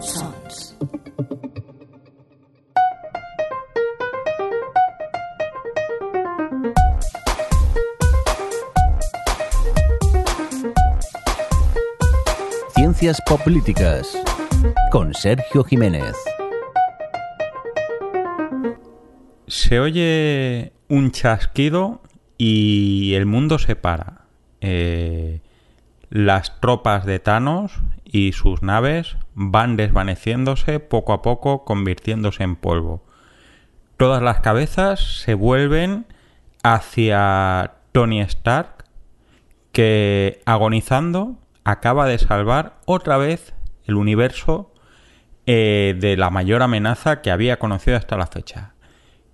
Sons. Ciencias Políticas con Sergio Jiménez. Se oye un chasquido y el mundo se para. Eh, las tropas de Thanos y sus naves van desvaneciéndose poco a poco, convirtiéndose en polvo. Todas las cabezas se vuelven hacia Tony Stark, que agonizando acaba de salvar otra vez el universo eh, de la mayor amenaza que había conocido hasta la fecha.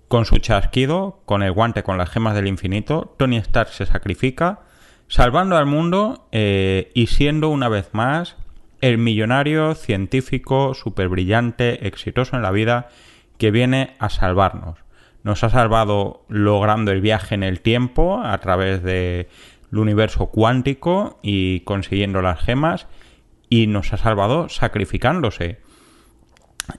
Con su chasquido, con el guante con las gemas del infinito, Tony Stark se sacrifica, salvando al mundo eh, y siendo una vez más el millonario científico súper brillante, exitoso en la vida, que viene a salvarnos. Nos ha salvado logrando el viaje en el tiempo a través del universo cuántico y consiguiendo las gemas y nos ha salvado sacrificándose.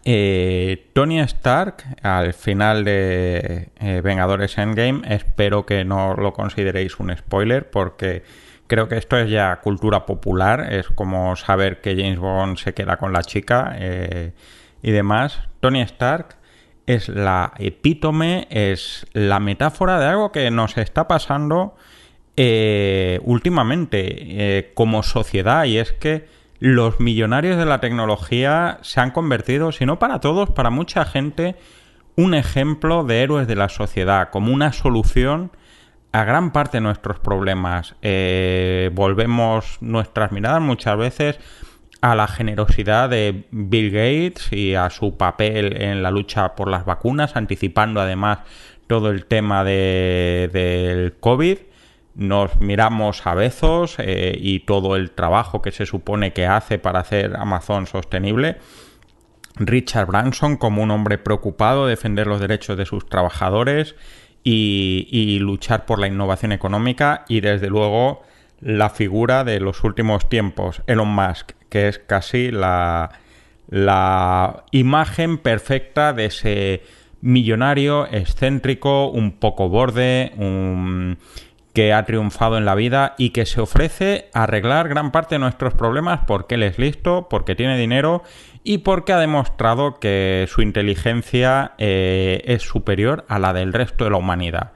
Eh, Tony Stark, al final de eh, Vengadores Endgame, espero que no lo consideréis un spoiler porque creo que esto es ya cultura popular, es como saber que James Bond se queda con la chica eh, y demás. Tony Stark es la epítome, es la metáfora de algo que nos está pasando últimamente como sociedad y es que los millonarios de la tecnología se han convertido, si no para todos, para mucha gente, un ejemplo de héroes de la sociedad, como una solución a gran parte de nuestros problemas. Eh, volvemos nuestras miradas muchas veces a la generosidad de Bill Gates y a su papel en la lucha por las vacunas, anticipando además todo el tema de, del COVID nos miramos a Bezos eh, y todo el trabajo que se supone que hace para hacer Amazon sostenible. Richard Branson como un hombre preocupado de defender los derechos de sus trabajadores y, luchar por la innovación económica y desde luego la figura de los últimos tiempos, Elon Musk, que es casi la, imagen perfecta de ese millonario excéntrico, un poco borde, que ha triunfado en la vida y que se ofrece a arreglar gran parte de nuestros problemas porque él es listo, porque tiene dinero y porque ha demostrado que su inteligencia eh, es superior a la del resto de la humanidad.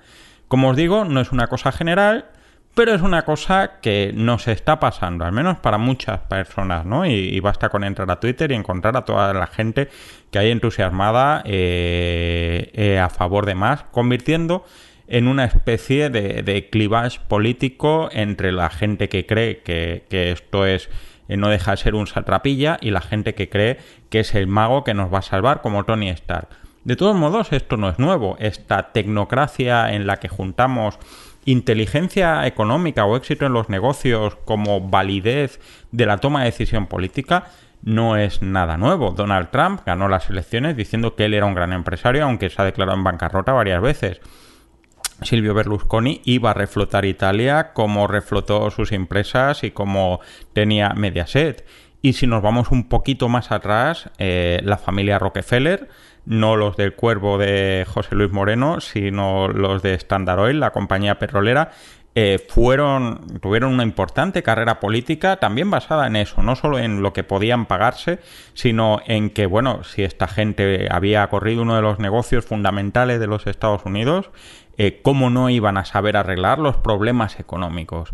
Como os digo, no es una cosa general, pero es una cosa que nos está pasando, al menos para muchas personas, ¿no? Y, basta con entrar a Twitter y encontrar a toda la gente que hay entusiasmada eh, eh, a favor de más, convirtiendo en una especie de, de político entre la gente que cree que, esto es no deja de ser un satrapilla y la gente que cree que es el mago que nos va a salvar como Tony Stark. De todos modos, esto no es nuevo. Esta tecnocracia en la que juntamos inteligencia económica o éxito en los negocios como validez de la toma de decisión política no es nada nuevo. Donald Trump ganó las elecciones diciendo que él era un gran empresario, aunque se ha declarado en bancarrota varias veces. Silvio Berlusconi iba a reflotar Italia como reflotó sus empresas y como tenía Mediaset. Y si nos vamos un poquito más atrás, eh, la familia Rockefeller, no los del cuervo de José Luis Moreno, sino los de Standard Oil, la compañía petrolera, eh, fueron, tuvieron una importante carrera política también basada en eso, no solo en lo que podían pagarse, sino en que, bueno, si esta gente había corrido uno de los negocios fundamentales de los Estados Unidos, eh, cómo no iban a saber arreglar los problemas económicos.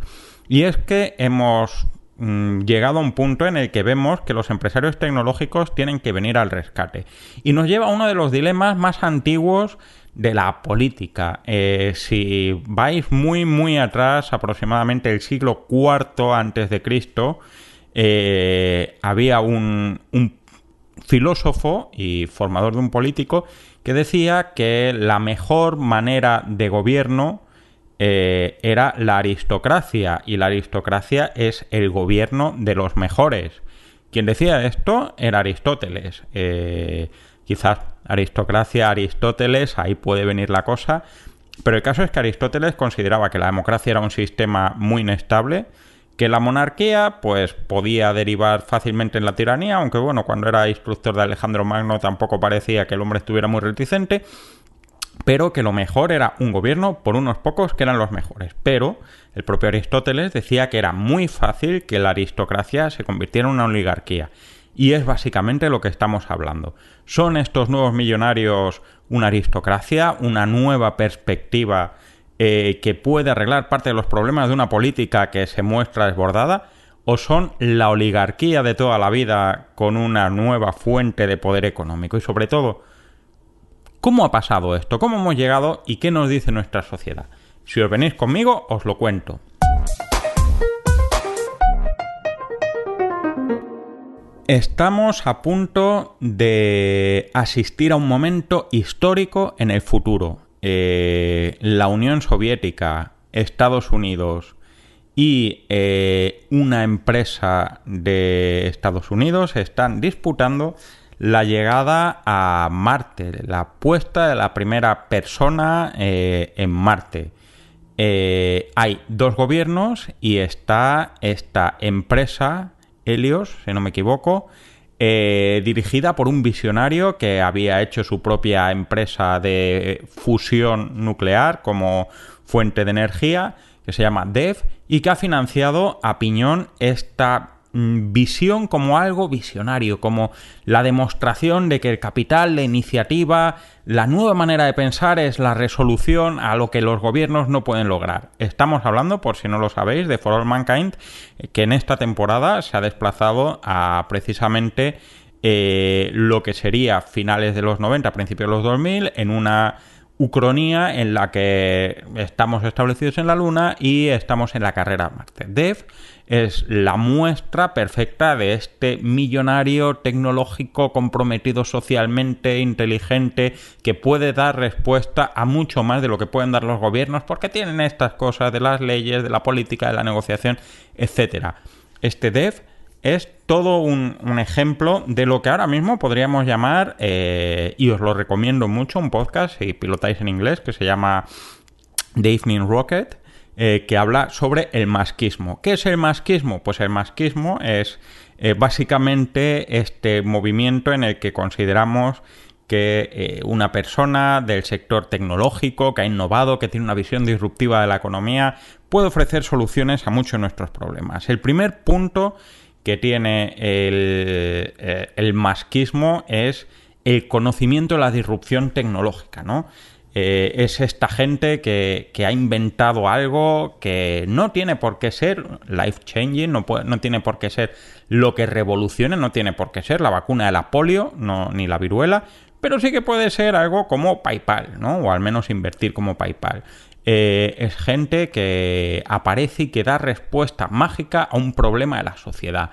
Y es que hemos mm, llegado a un punto en el que vemos que los empresarios tecnológicos tienen que venir al rescate. Y nos lleva a uno de los dilemas más antiguos de la política. Eh, si vais muy, muy atrás, aproximadamente el siglo IV antes de Cristo, eh, había un, filósofo y formador de un político que decía que la mejor manera de gobierno eh, era la aristocracia y la aristocracia es el gobierno de los mejores. Quien decía esto era Aristóteles. Quizás aristocracia, Aristóteles, ahí puede venir la cosa. Pero el caso es que Aristóteles consideraba que la democracia era un sistema muy inestable, que la monarquía pues podía derivar fácilmente en la tiranía, aunque bueno, cuando era instructor de Alejandro Magno tampoco parecía que el hombre estuviera muy reticente, pero que lo mejor era un gobierno por unos pocos que eran los mejores. Pero el propio Aristóteles decía que era muy fácil que la aristocracia se convirtiera en una oligarquía. Y es básicamente lo que estamos hablando. ¿Son estos nuevos millonarios una aristocracia, una nueva perspectiva eh, que puede arreglar parte de los problemas de una política que se muestra desbordada? ¿O son la oligarquía de toda la vida con una nueva fuente de poder económico? Y sobre todo, ¿cómo ha pasado esto? ¿Cómo hemos llegado y qué nos dice nuestra sociedad? Si os venís conmigo, os lo cuento. Estamos a punto de asistir a un momento histórico en el futuro. Eh, la Unión Soviética, Estados Unidos y eh, una empresa de Estados Unidos están disputando la llegada a Marte, la puesta de la primera persona eh, en Marte. hay dos gobiernos y está esta empresa Helios, si no me equivoco, eh, dirigida por un visionario que había hecho su propia empresa de fusión nuclear como fuente de energía, que se llama DEV, y que ha financiado a piñón esta visión como algo visionario, como la demostración de que el capital, la iniciativa, la nueva manera de pensar es la resolución a lo que los gobiernos no pueden lograr. Estamos hablando, por si no lo sabéis, de For All Mankind, eh, que en esta temporada se ha desplazado a precisamente eh, lo que sería finales de los 90, principios de los 2000, en una Ucronía en la que estamos establecidos en la Luna y estamos en la carrera Marte. DEV es la muestra perfecta de este millonario tecnológico comprometido socialmente, inteligente, que puede dar respuesta a mucho más de lo que pueden dar los gobiernos porque tienen estas cosas de las leyes, de la política, de la negociación, etc. Este DEV es todo un, ejemplo de lo que ahora mismo podríamos llamar, eh, y os lo recomiendo mucho, un podcast, si pilotáis en inglés, que se llama The Evening Rocket, eh, que habla sobre el masquismo. ¿Qué es el masquismo? Pues el masquismo es eh, básicamente este movimiento en el que consideramos que una persona del sector tecnológico, que ha innovado, que tiene una visión disruptiva de la economía, puede ofrecer soluciones a muchos de nuestros problemas. El primer punto que tiene el, eh, el masquismo es el conocimiento de la disrupción tecnológica, ¿no? Eh, es esta gente que, que, ha inventado algo que no tiene por qué ser life changing, no, no tiene por qué ser lo que revolucione, no tiene por qué ser la vacuna de la polio, no, ni la viruela, pero sí que puede ser algo como PayPal, ¿no? O al menos invertir como PayPal. Eh, es gente que aparece y que da respuesta mágica a un problema de la sociedad.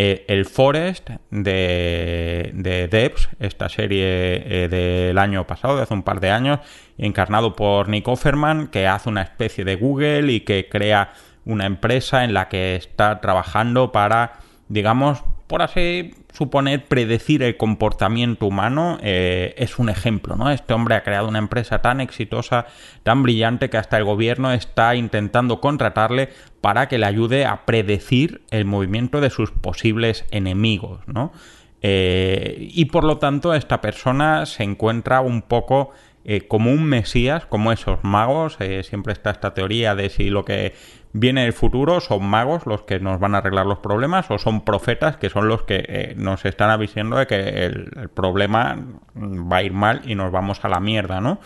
Eh, el Forest de, de Debs, esta serie eh, del año pasado, de hace un par de años, encarnado por Nick Offerman, que hace una especie de Google y que crea una empresa en la que está trabajando para, digamos, por así suponer, predecir el comportamiento humano eh, es un ejemplo, ¿no? Este hombre ha creado una empresa tan exitosa, tan brillante, que hasta el gobierno está intentando contratarle para que le ayude a predecir el movimiento de sus posibles enemigos, ¿no? Eh, y por lo tanto, esta persona se encuentra un poco eh, como un mesías, como esos magos. siempre está esta teoría de si lo que viene el futuro, son magos los que nos van a arreglar los problemas o son profetas que son los que eh, nos están avisando de que el, problema va a ir mal y nos vamos a la mierda, ¿no?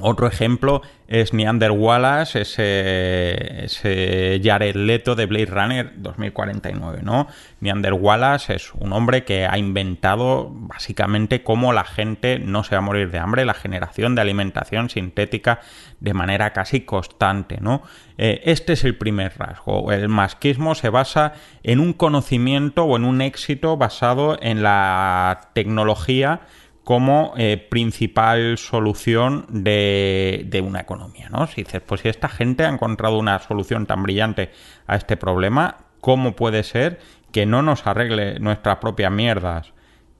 Otro ejemplo es Neander Wallace, ese, ese Jared Leto de Blade Runner 2049, ¿no? Neander Wallace es un hombre que ha inventado básicamente cómo la gente no se va a morir de hambre, la generación de alimentación sintética de manera casi constante, ¿no? Eh, este es el primer rasgo. El masquismo se basa en un conocimiento o en un éxito basado en la tecnología como eh, principal solución de, una economía, ¿no? Si dices, pues si esta gente ha encontrado una solución tan brillante a este problema, ¿cómo puede ser que no nos arregle nuestras propias mierdas?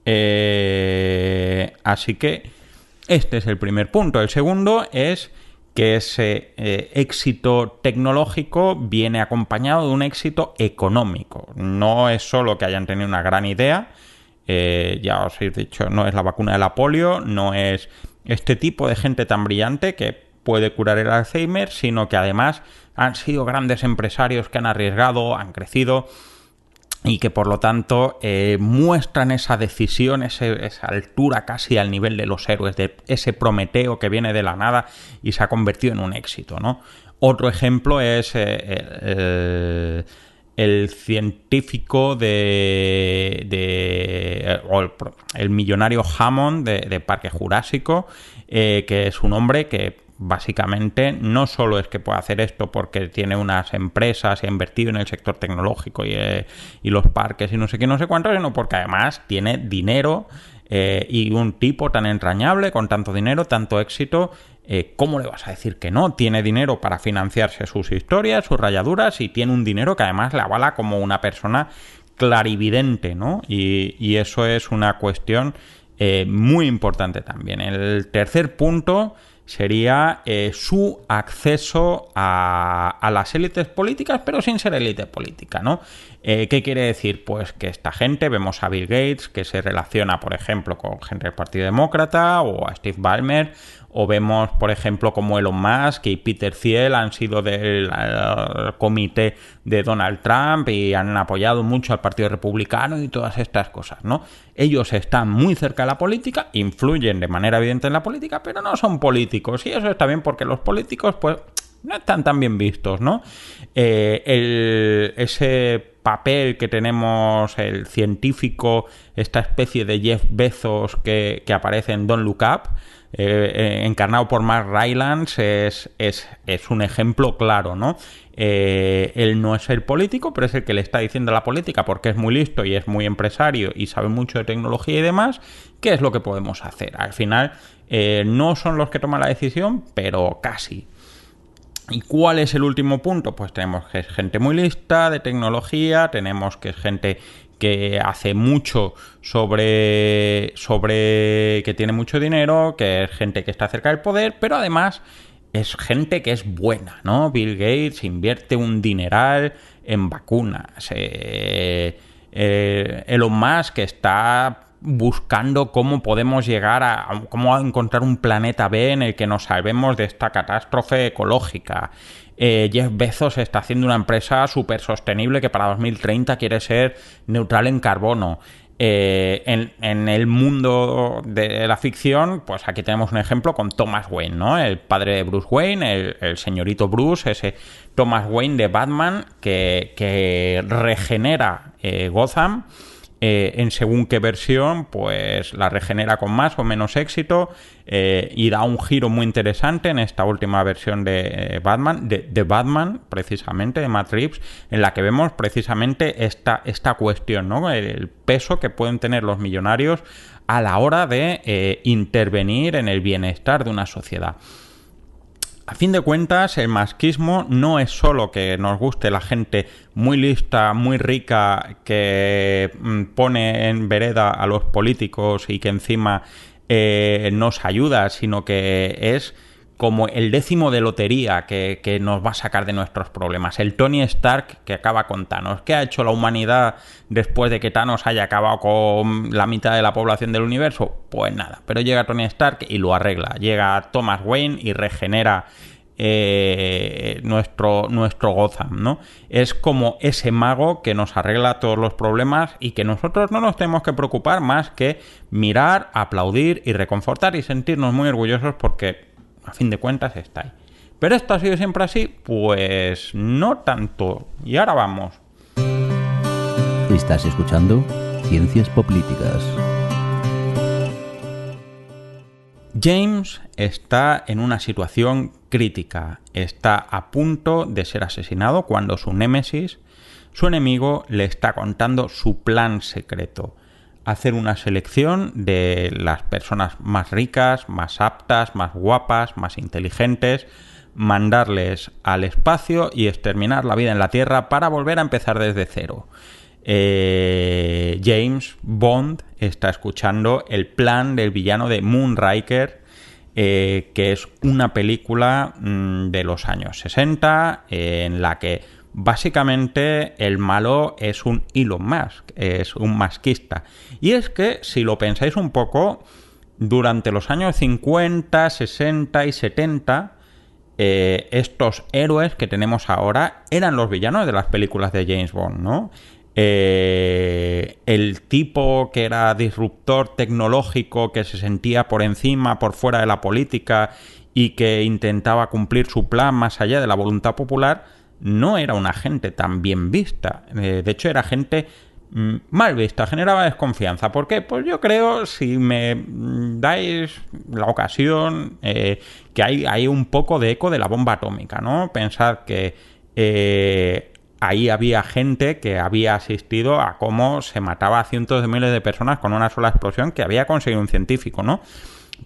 Eh, así que este es el primer punto. El segundo es que ese eh, éxito tecnológico viene acompañado de un éxito económico. No es solo que hayan tenido una gran idea, eh, ya os he dicho, no es la vacuna de la polio, no es este tipo de gente tan brillante que puede curar el Alzheimer, sino que además han sido grandes empresarios que han arriesgado, han crecido y que por lo tanto eh, muestran esa decisión, esa altura casi al nivel de los héroes, de ese Prometeo que viene de la nada y se ha convertido en un éxito, ¿no? Otro ejemplo es eh, el, científico de, el, millonario Hammond de, Parque Jurásico, eh, que es un hombre que básicamente no solo es que pueda hacer esto porque tiene unas empresas y ha invertido en el sector tecnológico y, eh, los parques y no sé qué, no sé cuánto, sino porque además tiene dinero eh, y un tipo tan entrañable, con tanto dinero, tanto éxito, eh, ¿cómo le vas a decir que no? Tiene dinero para financiarse sus historias, sus rayaduras y tiene un dinero que además le avala como una persona clarividente, ¿no? Y, eso es una cuestión muy importante también. El tercer punto sería eh, su acceso a, las élites políticas, pero sin ser élite política, ¿no? Eh, ¿Qué quiere decir? Pues que esta gente, vemos a Bill Gates, que se relaciona, por ejemplo, con gente del Partido Demócrata, o a Steve Ballmer, o vemos, por ejemplo, como Elon Musk y Peter Thiel han sido del comité de Donald Trump y han apoyado mucho al Partido Republicano y todas estas cosas, ¿no? Ellos están muy cerca de la política, influyen de manera evidente en la política, pero no son políticos. Y eso está bien porque los políticos, pues, no están tan bien vistos, ¿no? Eh, ese papel que tenemos el científico, esta especie de Jeff Bezos que, que aparece en Don't Look Up, eh, eh, encarnado por Mark Rylance, es, es, es, un ejemplo claro, ¿no? Eh, él no es el político, pero es el que le está diciendo a la política porque es muy listo y es muy empresario y sabe mucho de tecnología y demás, qué es lo que podemos hacer. Al final, no son los que toman la decisión, pero casi. ¿Y cuál es el último punto? Pues tenemos que es gente muy lista de tecnología, tenemos que es gente que hace mucho sobre, sobre que tiene mucho dinero, que es gente que está cerca del poder, pero además es gente que es buena, ¿no? Bill Gates invierte un dineral en vacunas. Eh, eh, Elon Musk está buscando cómo podemos llegar a, cómo encontrar un planeta B en el que nos salvemos de esta catástrofe ecológica. Eh, Jeff Bezos está haciendo una empresa súper sostenible que para 2030 quiere ser neutral en carbono. Eh, en, el mundo de la ficción, pues aquí tenemos un ejemplo con Thomas Wayne, ¿no? El padre de Bruce Wayne, el, señorito Bruce, ese Thomas Wayne de Batman que, regenera eh, Gotham eh, en según qué versión, pues la regenera con más o menos éxito eh, y da un giro muy interesante en esta última versión de eh, Batman, de, Batman, precisamente, de Matt en la que vemos precisamente esta, esta cuestión, ¿no? El peso que pueden tener los millonarios a la hora de intervenir en el bienestar de una sociedad. A fin de cuentas, el masquismo no es solo que nos guste la gente muy lista, muy rica, que mm, pone en vereda a los políticos y que encima eh, nos ayuda, sino que es como el décimo de lotería que, nos va a sacar de nuestros problemas. El Tony Stark que acaba con Thanos. ¿Qué ha hecho la humanidad después de que Thanos haya acabado con la mitad de la población del universo? Pues nada, pero llega Tony Stark y lo arregla. Llega Thomas Wayne y regenera eh, nuestro, nuestro Gotham, ¿no? Es como ese mago que nos arregla todos los problemas y que nosotros no nos tenemos que preocupar más que mirar, aplaudir y reconfortar y sentirnos muy orgullosos porque a fin de cuentas está ahí. Pero esto ha sido siempre así, pues no tanto. Y ahora vamos. Estás escuchando Ciencias Políticas. James está en una situación crítica, está a punto de ser asesinado cuando su némesis, su enemigo, le está contando su plan secreto, hacer una selección de las personas más ricas, más aptas, más guapas, más inteligentes, mandarles al espacio y exterminar la vida en la Tierra para volver a empezar desde cero. Eh, James Bond está escuchando el plan del villano de Moonraker que es una película mm, de los años 60 en la que básicamente el malo es un Elon Musk, es un masquista. Y es que, si lo pensáis un poco, durante los años 50, 60 y 70, eh, estos héroes que tenemos ahora eran los villanos de las películas de James Bond, ¿no? Eh, el tipo que era disruptor tecnológico, que se sentía por encima, por fuera de la política y que intentaba cumplir su plan más allá de la voluntad popular, no era una gente tan bien vista. Eh, de hecho, era gente mm, mal vista, generaba desconfianza. ¿Por qué? Pues yo creo, si me mm, dais la ocasión, eh, que hay, hay, un poco de eco de la bomba atómica, ¿no? Pensad que eh, ahí había gente que había asistido a cómo se mataba a cientos de miles de personas con una sola explosión que había conseguido un científico, ¿no?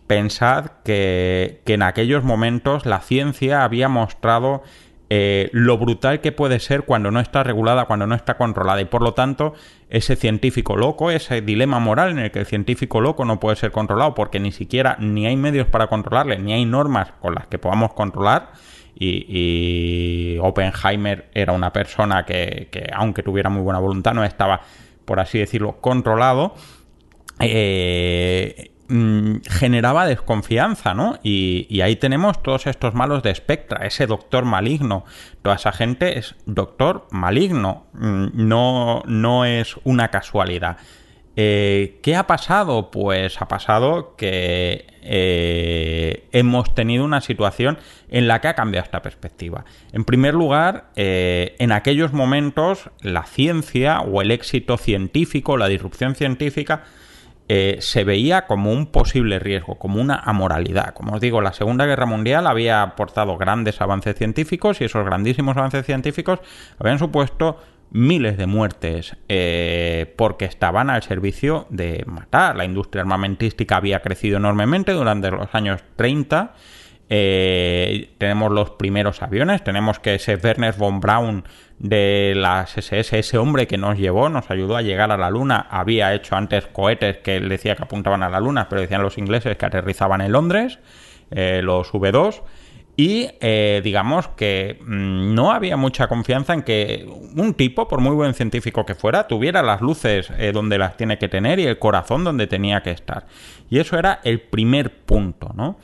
Pensad que, que en aquellos momentos la ciencia había mostrado eh, lo brutal que puede ser cuando no está regulada, cuando no está controlada. Y por lo tanto, ese científico loco, ese dilema moral en el que el científico loco no puede ser controlado porque ni siquiera ni hay medios para controlarle, ni hay normas con las que podamos controlar. Y, Oppenheimer era una persona que, que, aunque tuviera muy buena voluntad, no estaba, por así decirlo, controlado. Eh, Mm, generaba desconfianza, ¿no? Y, ahí tenemos todos estos malos de Spectra, ese doctor maligno. Toda esa gente es doctor maligno, mm, no, no es una casualidad. Eh, ¿Qué ha pasado? Pues ha pasado que eh, hemos tenido una situación en la que ha cambiado esta perspectiva. En primer lugar, eh, en aquellos momentos la ciencia o el éxito científico, la disrupción científica, eh, se veía como un posible riesgo, como una amoralidad. Como os digo, la Segunda Guerra Mundial había aportado grandes avances científicos y esos grandísimos avances científicos habían supuesto miles de muertes eh, porque estaban al servicio de matar. La industria armamentística había crecido enormemente durante los años 30. Eh, tenemos los primeros aviones, tenemos que ese Werner von Braun de las SS, ese hombre que nos llevó, nos ayudó a llegar a la Luna, había hecho antes cohetes que decía que apuntaban a la Luna, pero decían los ingleses que aterrizaban en Londres, eh, los V2, y eh, digamos que mm, no había mucha confianza en que un tipo, por muy buen científico que fuera, tuviera las luces eh, donde las tiene que tener y el corazón donde tenía que estar. Y eso era el primer punto, ¿no?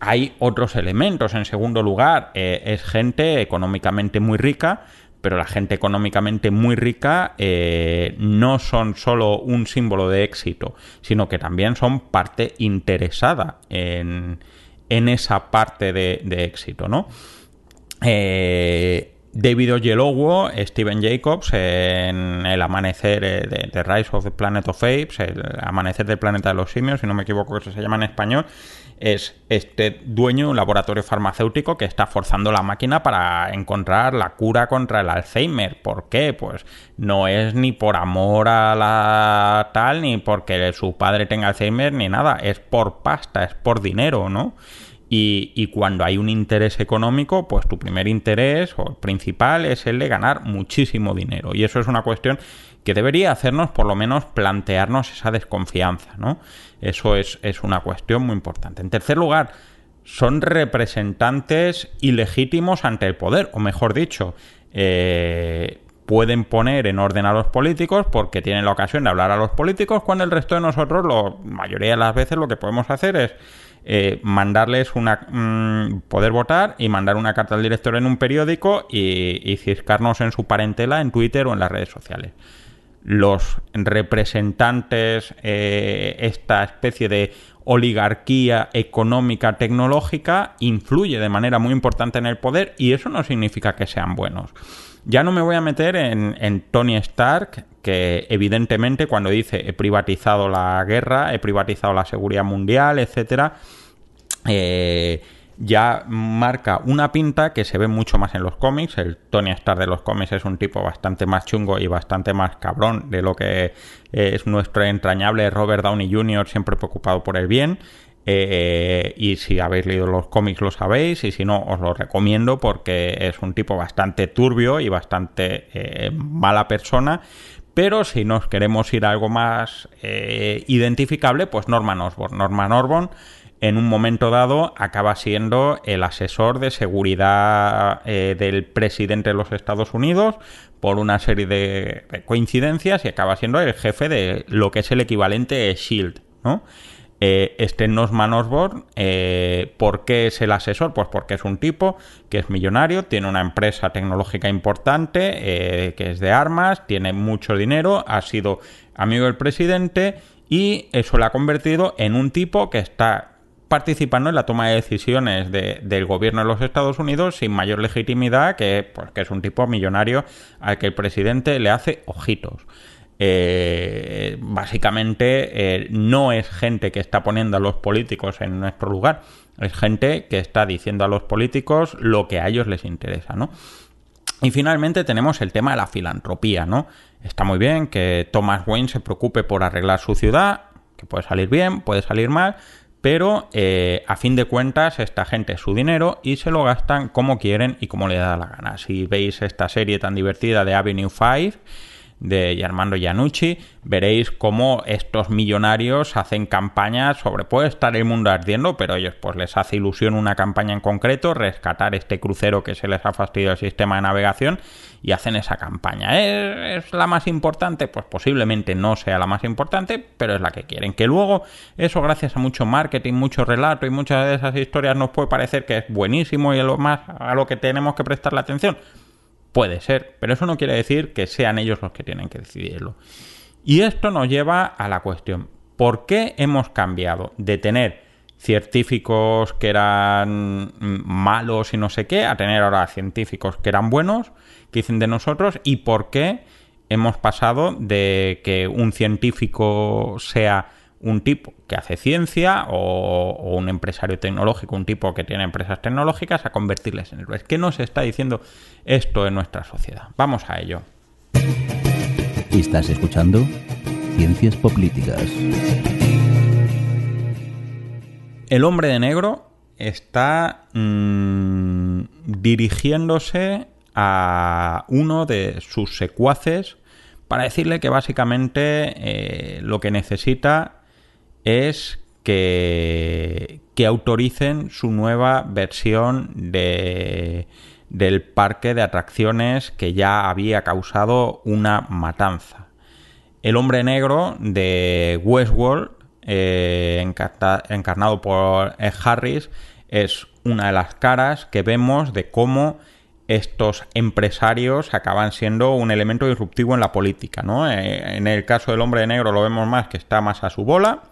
Hay otros elementos. En segundo lugar, es gente económicamente muy rica, pero la gente económicamente muy rica eh, no son solo un símbolo de éxito, sino que también son parte interesada en, esa parte de, éxito, ¿no? Eh, David Oyelowo, Steven Jacobs en El amanecer de, de, Rise of the Planet of Apes, el amanecer del planeta de los simios, si no me equivoco que se llama en español, es este dueño de un laboratorio farmacéutico que está forzando la máquina para encontrar la cura contra el Alzheimer. ¿Por qué? Pues no es ni por amor a la tal, ni porque su padre tenga Alzheimer, ni nada. Es por pasta, es por dinero, ¿no? Y, y, cuando hay un interés económico, pues tu primer interés o principal es el de ganar muchísimo dinero. Y eso es una cuestión que debería hacernos por lo menos plantearnos esa desconfianza, ¿no? Eso es, una cuestión muy importante. En tercer lugar, son representantes ilegítimos ante el poder, o mejor dicho, eh, pueden poner en orden a los políticos porque tienen la ocasión de hablar a los políticos cuando el resto de nosotros, la mayoría de las veces, lo que podemos hacer es eh, mandarles una mm, poder votar y mandar una carta al director en un periódico y, ciscarnos en su parentela en Twitter o en las redes sociales los representantes, eh, esta especie de oligarquía económica tecnológica influye de manera muy importante en el poder y eso no significa que sean buenos. Ya no me voy a meter en, Tony Stark, que evidentemente cuando dice he privatizado la guerra, he privatizado la seguridad mundial, etcétera, eh, ya marca una pinta que se ve mucho más en los cómics. El Tony Stark de los cómics es un tipo bastante más chungo y bastante más cabrón de lo que es nuestro entrañable Robert Downey Jr., siempre preocupado por el bien. Eh, y si habéis leído los cómics lo sabéis, y si no, os lo recomiendo porque es un tipo bastante turbio y bastante eh, mala persona. Pero si nos queremos ir a algo más eh, identificable, pues Norman Osborn. Norman Osborn en un momento dado acaba siendo el asesor de seguridad del presidente de los Estados Unidos por una serie de, coincidencias y acaba siendo el jefe de lo que es el equivalente de Shield, ¿no? Eh, este Nosman Osborn, eh, ¿por qué es el asesor? Pues porque es un tipo que es millonario, tiene una empresa tecnológica importante, eh, que es de armas, tiene mucho dinero, ha sido amigo del presidente y eso le ha convertido en un tipo que está participando en la toma de decisiones del gobierno de los Estados Unidos sin mayor legitimidad que, pues, que es un tipo millonario al que el presidente le hace ojitos. Eh, básicamente eh, no es gente que está poniendo a los políticos en nuestro lugar, es gente que está diciendo a los políticos lo que a ellos les interesa, ¿no? Y finalmente tenemos el tema de la filantropía, ¿no? Está muy bien que Thomas Wayne se preocupe por arreglar su ciudad, que puede salir bien, puede salir mal, pero eh, a fin de cuentas esta gente es su dinero y se lo gastan como quieren y como le da la gana. Si veis esta serie tan divertida de Avenue 5, de Armando Iannucci, veréis cómo estos millonarios hacen campañas sobre puede estar el mundo ardiendo, pero ellos pues les hace ilusión una campaña en concreto, rescatar este crucero que se les ha fastidiado el sistema de navegación y hacen esa campaña. ¿Es, la más importante? Pues posiblemente no sea la más importante, pero es la que quieren. Que luego eso gracias a mucho marketing, mucho relato y muchas de esas historias nos puede parecer que es buenísimo y a lo más a lo que tenemos que prestar la atención Puede ser, pero eso no quiere decir que sean ellos los que tienen que decidirlo. Y esto nos lleva a la cuestión, ¿por qué hemos cambiado de tener científicos que eran malos y no sé qué, a tener ahora científicos que eran buenos, que dicen de nosotros, y por qué hemos pasado de que un científico sea un tipo que hace ciencia o, un empresario tecnológico, un tipo que tiene empresas tecnológicas, a convertirles en héroes. ¿Qué nos está diciendo esto en nuestra sociedad? Vamos a ello. Estás escuchando Ciencias Políticas. El hombre de negro está mm, dirigiéndose a uno de sus secuaces para decirle que básicamente eh, lo que necesita es que, que autoricen su nueva versión de, del parque de atracciones que ya había causado una matanza. El hombre negro de Westworld, eh, encarnado por Harris, es una de las caras que vemos de cómo estos empresarios acaban siendo un elemento disruptivo en la política. ¿no? Eh, en el caso del hombre negro lo vemos más que está más a su bola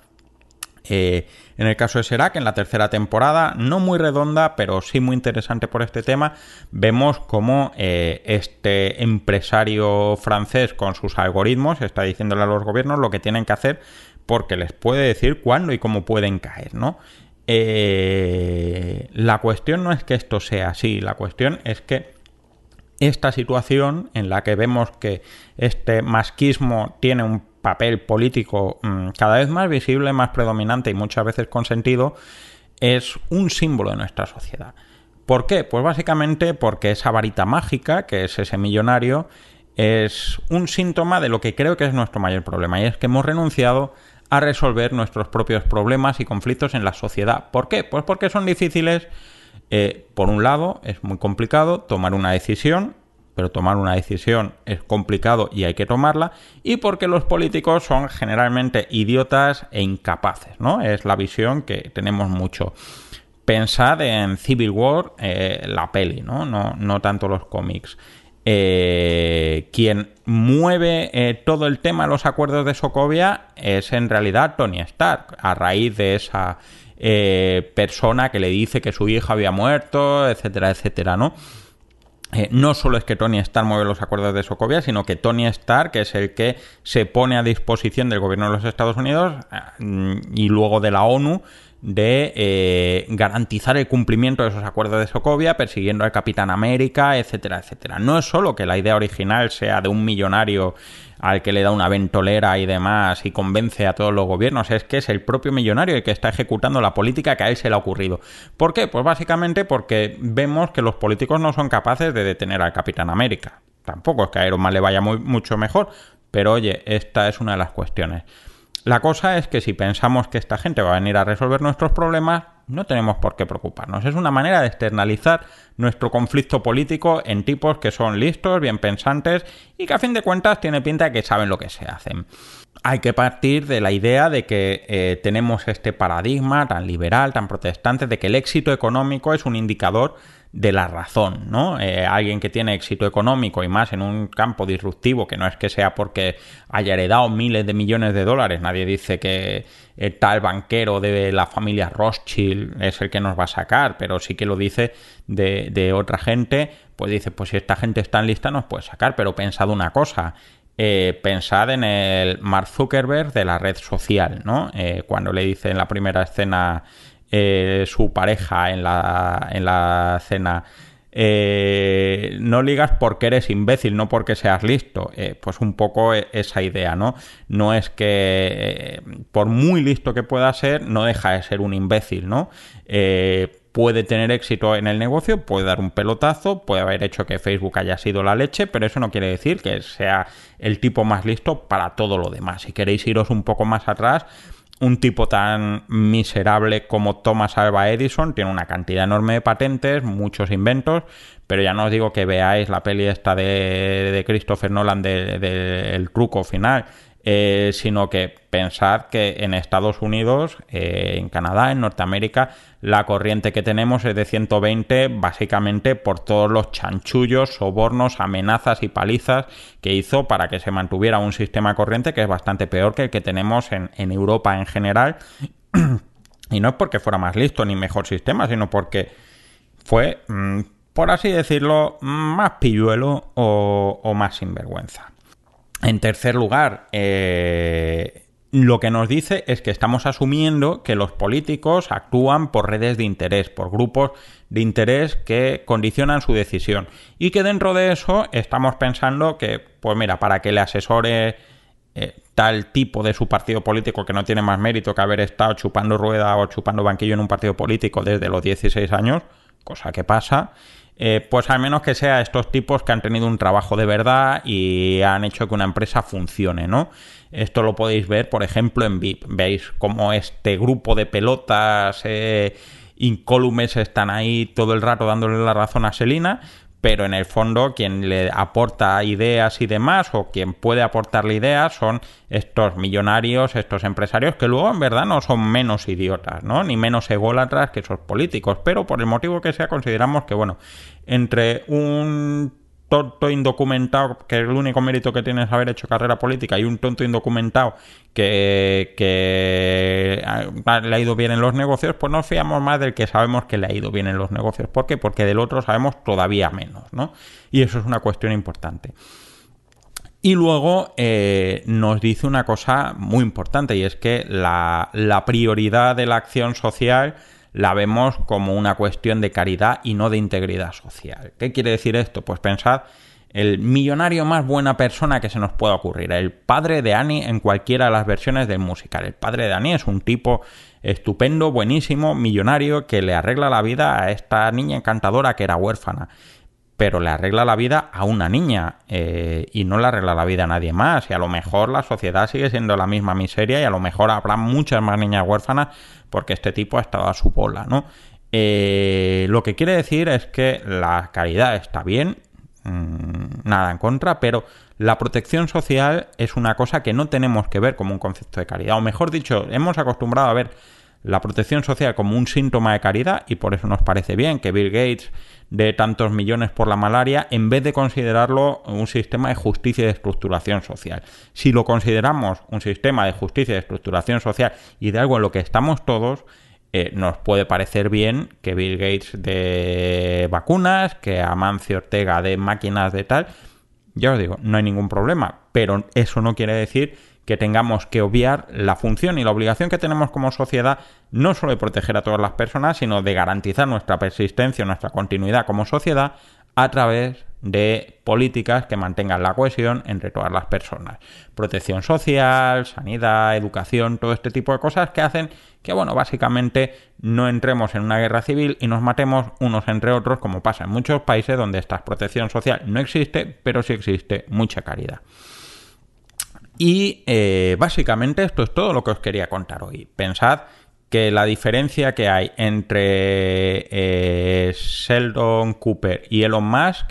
eh, en el caso de Serac, en la tercera temporada, no muy redonda, pero sí muy interesante por este tema, vemos cómo eh, este empresario francés con sus algoritmos está diciéndole a los gobiernos lo que tienen que hacer porque les puede decir cuándo y cómo pueden caer, ¿no? Eh, la cuestión no es que esto sea así, la cuestión es que esta situación en la que vemos que este masquismo tiene un papel político mm, cada vez más visible, más predominante y muchas veces consentido, es un símbolo de nuestra sociedad. ¿Por qué? Pues básicamente porque esa varita mágica, que es ese millonario, es un síntoma de lo que creo que es nuestro mayor problema, y es que hemos renunciado a resolver nuestros propios problemas y conflictos en la sociedad. ¿Por qué? Pues porque son difíciles. Eh, por un lado, es muy complicado tomar una decisión pero tomar una decisión es complicado y hay que tomarla, y porque los políticos son generalmente idiotas e incapaces, ¿no? Es la visión que tenemos mucho. Pensad en Civil War, eh, la peli, ¿no? No, no tanto los cómics. Eh, quien mueve eh, todo el tema de los acuerdos de Sokovia es en realidad Tony Stark, a raíz de esa persona que le dice que su hija había muerto, etcétera, etcétera, ¿no? Eh, no solo es que Tony Stark mueve los acuerdos de Sokovia, sino que Tony Stark, que es el que se pone a disposición del gobierno de los Estados Unidos eh, y luego de la ONU de eh, garantizar el cumplimiento de esos acuerdos de Sokovia, persiguiendo al Capitán América, etcétera, etcétera. No es solo que la idea original sea de un millonario al que le da una ventolera y demás y convence a todos los gobiernos, es que es el propio millonario el que está ejecutando la política que a él se le ha ocurrido. ¿Por qué? Pues básicamente porque vemos que los políticos no son capaces de detener al Capitán América. Tampoco es que a Iron Man le vaya muy, mucho mejor, pero oye, esta es una de las cuestiones. La cosa es que si pensamos que esta gente va a venir a resolver nuestros problemas, no tenemos por qué preocuparnos. Es una manera de externalizar nuestro conflicto político en tipos que son listos, bien pensantes y que a fin de cuentas tiene pinta de que saben lo que se hacen. Hay que partir de la idea de que eh, tenemos este paradigma tan liberal, tan protestante, de que el éxito económico es un indicador de la razón, ¿no? Eh, alguien que tiene éxito económico y más en un campo disruptivo, que no es que sea porque haya heredado miles de millones de dólares, nadie dice que el tal banquero de la familia Rothschild es el que nos va a sacar, pero sí que lo dice de, otra gente, pues dice, pues si esta gente está en lista nos puede sacar, pero pensad una cosa, eh, pensad en el Mark Zuckerberg de la red social, ¿no? Eh, cuando le dice en la primera escena eh, su pareja en la, en la cena. Eh, no ligas porque eres imbécil, no porque seas listo. Eh, pues un poco e, esa idea, ¿no? No es que por muy listo que pueda ser, no deja de ser un imbécil, ¿no? puede tener éxito en el negocio, puede dar un pelotazo, puede haber hecho que Facebook haya sido la leche, pero eso no quiere decir que sea el tipo más listo para todo lo demás. Si queréis iros un poco más atrás, un tipo tan miserable como Thomas Alva Edison tiene una cantidad enorme de patentes, muchos inventos, pero ya no os digo que veáis la peli esta de, Christopher Nolan del de, truco final. Eh, sino que pensad que en Estados Unidos, eh, en Canadá, en Norteamérica, la corriente que tenemos es de 120 básicamente por todos los chanchullos, sobornos, amenazas y palizas que hizo para que se mantuviera un sistema corriente que es bastante peor que el que tenemos en, Europa en general. y no es porque fuera más listo ni mejor sistema, sino porque fue, mm, por así decirlo, más pilluelo o, o más sinvergüenza. En tercer lugar, eh, lo que nos dice es que estamos asumiendo que los políticos actúan por redes de interés, por grupos de interés que condicionan su decisión. Y que dentro de eso estamos pensando que, pues mira, para que le asesore eh, tal tipo de su partido político que no tiene más mérito que haber estado chupando rueda o chupando banquillo en un partido político desde los 16 años, cosa que pasa, eh, pues al menos que sea estos tipos que han tenido un trabajo de verdad y han hecho que una empresa funcione, ¿no? Esto lo podéis ver, por ejemplo, en VIP. Veis cómo este grupo de pelotas eh, incólumes están ahí todo el rato dándole la razón a Selina, pero en el fondo quien le aporta ideas y demás o quien puede aportarle ideas son estos millonarios, estos empresarios que luego en verdad no son menos idiotas, ¿no? Ni menos ególatras que esos políticos, pero por el motivo que sea consideramos que bueno, entre un tonto indocumentado, que el único mérito que tiene es haber hecho carrera política, y un tonto indocumentado que, le ha ido bien en los negocios, pues nos fiamos más del que sabemos que le ha ido bien en los negocios. ¿Por qué? Porque del otro sabemos todavía menos, ¿no? Y eso es una cuestión importante. Y luego eh, nos dice una cosa muy importante y es que la, la prioridad de la acción social la vemos como una cuestión de caridad y no de integridad social. ¿Qué quiere decir esto? Pues pensad el millonario más buena persona que se nos pueda ocurrir, el padre de Annie en cualquiera de las versiones del musical. El padre de Annie es un tipo estupendo, buenísimo, millonario, que le arregla la vida a esta niña encantadora que era huérfana pero le arregla la vida a una niña eh, y no le arregla la vida a nadie más. Y a lo mejor la sociedad sigue siendo la misma miseria y a lo mejor habrá muchas más niñas huérfanas porque este tipo ha estado a su bola, ¿no? Eh, lo que quiere decir es que la caridad está bien, mm, nada en contra, pero la protección social es una cosa que no tenemos que ver como un concepto de caridad. O mejor dicho, hemos acostumbrado a ver la protección social como un síntoma de caridad y por eso nos parece bien que Bill Gates de tantos millones por la malaria en vez de considerarlo un sistema de justicia y de estructuración social. Si lo consideramos un sistema de justicia y de estructuración social y de algo en lo que estamos todos, eh, nos puede parecer bien que Bill Gates de vacunas, que Amancio Ortega de máquinas de tal, ya os digo, no hay ningún problema, pero eso no quiere decir que tengamos que obviar la función y la obligación que tenemos como sociedad no solo de proteger a todas las personas, sino de garantizar nuestra persistencia, nuestra continuidad como sociedad a través de políticas que mantengan la cohesión entre todas las personas. Protección social, sanidad, educación, todo este tipo de cosas que hacen que, bueno, básicamente no entremos en una guerra civil y nos matemos unos entre otros, como pasa en muchos países donde esta protección social no existe, pero sí existe mucha caridad. Y eh, básicamente esto es todo lo que os quería contar hoy. Pensad que la diferencia que hay entre eh, Sheldon Cooper y Elon Musk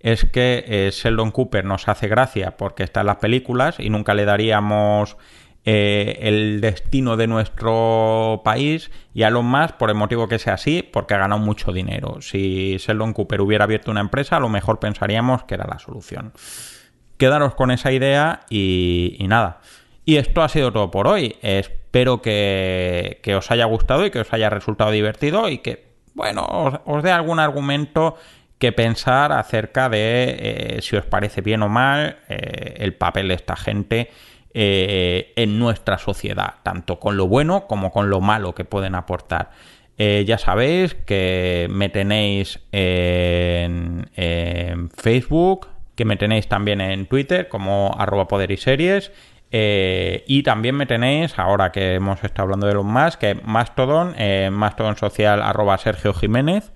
es que eh, Sheldon Cooper nos hace gracia porque está en las películas y nunca le daríamos el destino de nuestro país y a Elon Musk por el motivo que sea así, porque ha ganado mucho dinero. Si Sheldon Cooper hubiera abierto una empresa, a lo mejor pensaríamos que era la solución. Quedaros con esa idea y, nada. Y esto ha sido todo por hoy. Espero que, os haya gustado y que os haya resultado divertido y que, bueno, os, dé algún argumento que pensar acerca de eh, si os parece bien o mal eh, el papel de esta gente eh, en nuestra sociedad, tanto con lo bueno como con lo malo que pueden aportar. ya sabéis que me tenéis en, Facebook, que me tenéis también en Twitter como arroba poder y series. y también me tenéis, ahora que hemos estado hablando de los más, que Mastodon, eh, Mastodon social arroba Sergio Jiménez.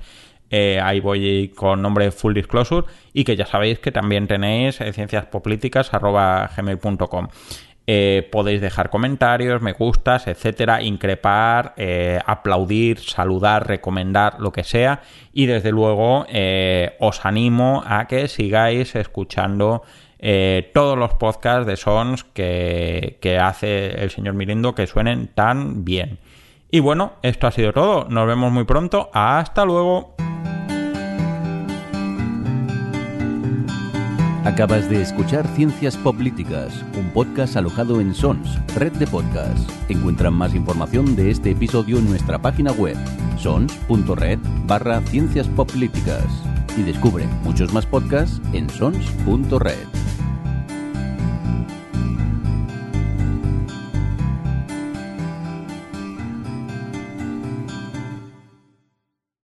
Eh, ahí voy con nombre Full Disclosure y que ya sabéis que también tenéis eh, gmail.com eh, podéis dejar comentarios, me gustas, etcétera, increpar, aplaudir, saludar, recomendar, lo que sea. Y desde luego os animo a que sigáis escuchando todos los podcasts de Sons que, que hace el señor Mirindo que suenen tan bien. Y bueno, esto ha sido todo. Nos vemos muy pronto. Hasta luego. Acabas de escuchar Ciencias Políticas, un podcast alojado en Sons, red de podcasts. Encuentran más información de este episodio en nuestra página web, sons.red barra Ciencias Políticas. Y descubre muchos más podcasts en sons.red.